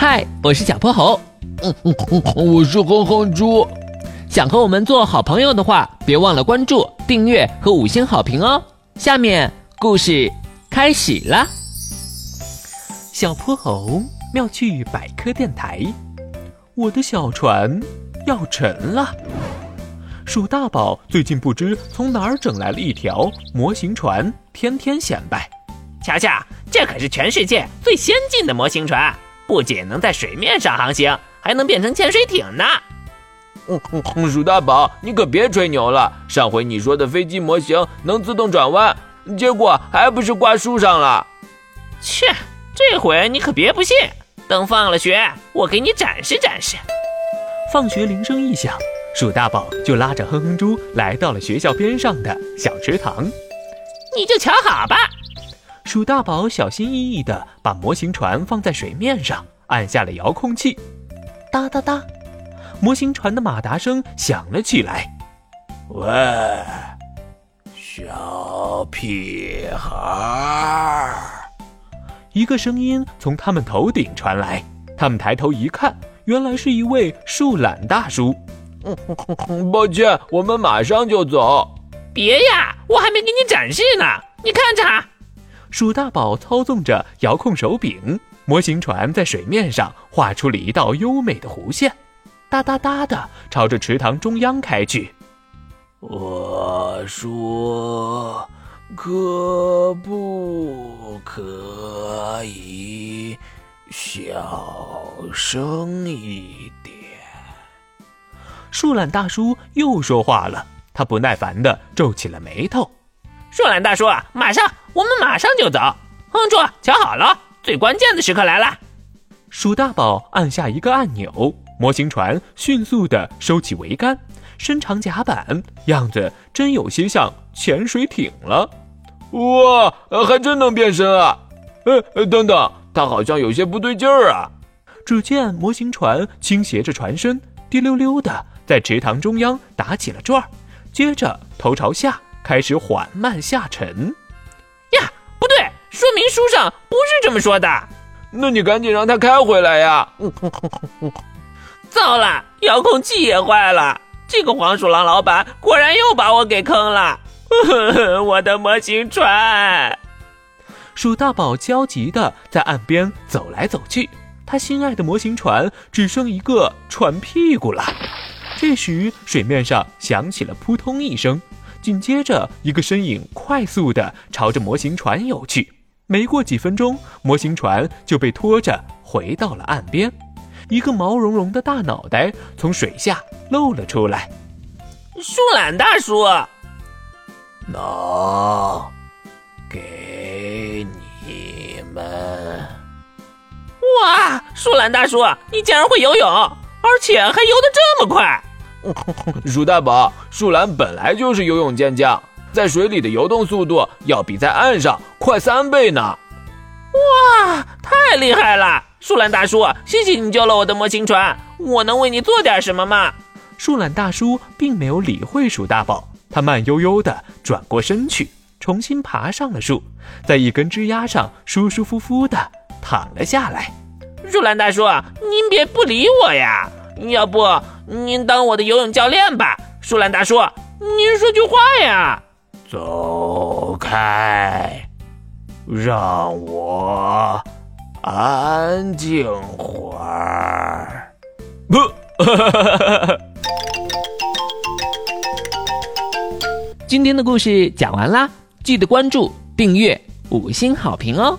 嗨，我是小泼猴。嗯嗯嗯，我是哼哼猪。想和我们做好朋友的话，别忘了关注、订阅和五星好评哦。下面故事开始了。小泼猴妙趣百科电台，我的小船要沉了。鼠大宝最近不知从哪儿整来了一条模型船，天天显摆。瞧瞧，这可是全世界最先进的模型船，不仅能在水面上航行，还能变成潜水艇呢。嗯，鼠大宝，你可别吹牛了。上回你说的飞机模型能自动转弯，结果还不是挂树上了。切，这回你可别不信。等放了学，我给你展示展示。放学铃声一响，鼠大宝就拉着哼哼猪来到了学校边上的小池塘。你就瞧好吧。鼠大宝小心翼翼地把模型船放在水面上，按下了遥控器，哒哒哒，模型船的马达声响了起来。喂，小屁孩！一个声音从他们头顶传来，他们抬头一看，原来是一位树懒大叔。抱歉，我们马上就走。别呀，我还没给你展示呢，你看着。鼠大宝操纵着遥控手柄，模型船在水面上画出了一道优美的弧线，哒哒哒的朝着池塘中央开去。我说，可不可以小声一点？树懒大叔又说话了，他不耐烦的皱起了眉头。树懒大叔，马上，我们马上就走。哼住，瞧好了，最关键的时刻来了。鼠大宝按下一个按钮，模型船迅速地收起桅杆，伸长甲板，样子真有些像潜水艇了。哇，还真能变身啊！呃，等等，它好像有些不对劲儿啊。只见模型船倾斜着船身，滴溜溜的在池塘中央打起了转儿，接着头朝下。开始缓慢下沉，说明书上不是这么说的。那你赶紧让他开回来呀！糟了，遥控器也坏了。这个黄鼠狼老板果然又把我给坑了。我的模型船，鼠大宝焦急的在岸边走来走去，他心爱的模型船只剩一个船屁股了。这时，水面上响起了扑通一声。紧接着，一个身影快速地朝着模型船游去。没过几分钟，模型船就被拖着回到了岸边。一个毛茸茸的大脑袋从水下露了出来。树懒大叔，能给你们？哇，树懒大叔，你竟然会游泳，而且还游得这么快！鼠大宝，树懒本来就是游泳健将，在水里的游动速度要比在岸上快三倍呢。哇，太厉害了！树懒大叔，谢谢你救了我的模型船，我能为你做点什么吗？树懒大叔并没有理会鼠大宝，他慢悠悠地转过身去，重新爬上了树，在一根枝丫上舒舒服服地躺了下来。树懒大叔，您别不理我呀！要不您当我的游泳教练吧，树懒大叔，您说句话呀！走开，让我安静会儿。不，今天的故事讲完啦，记得关注、订阅、五星好评哦！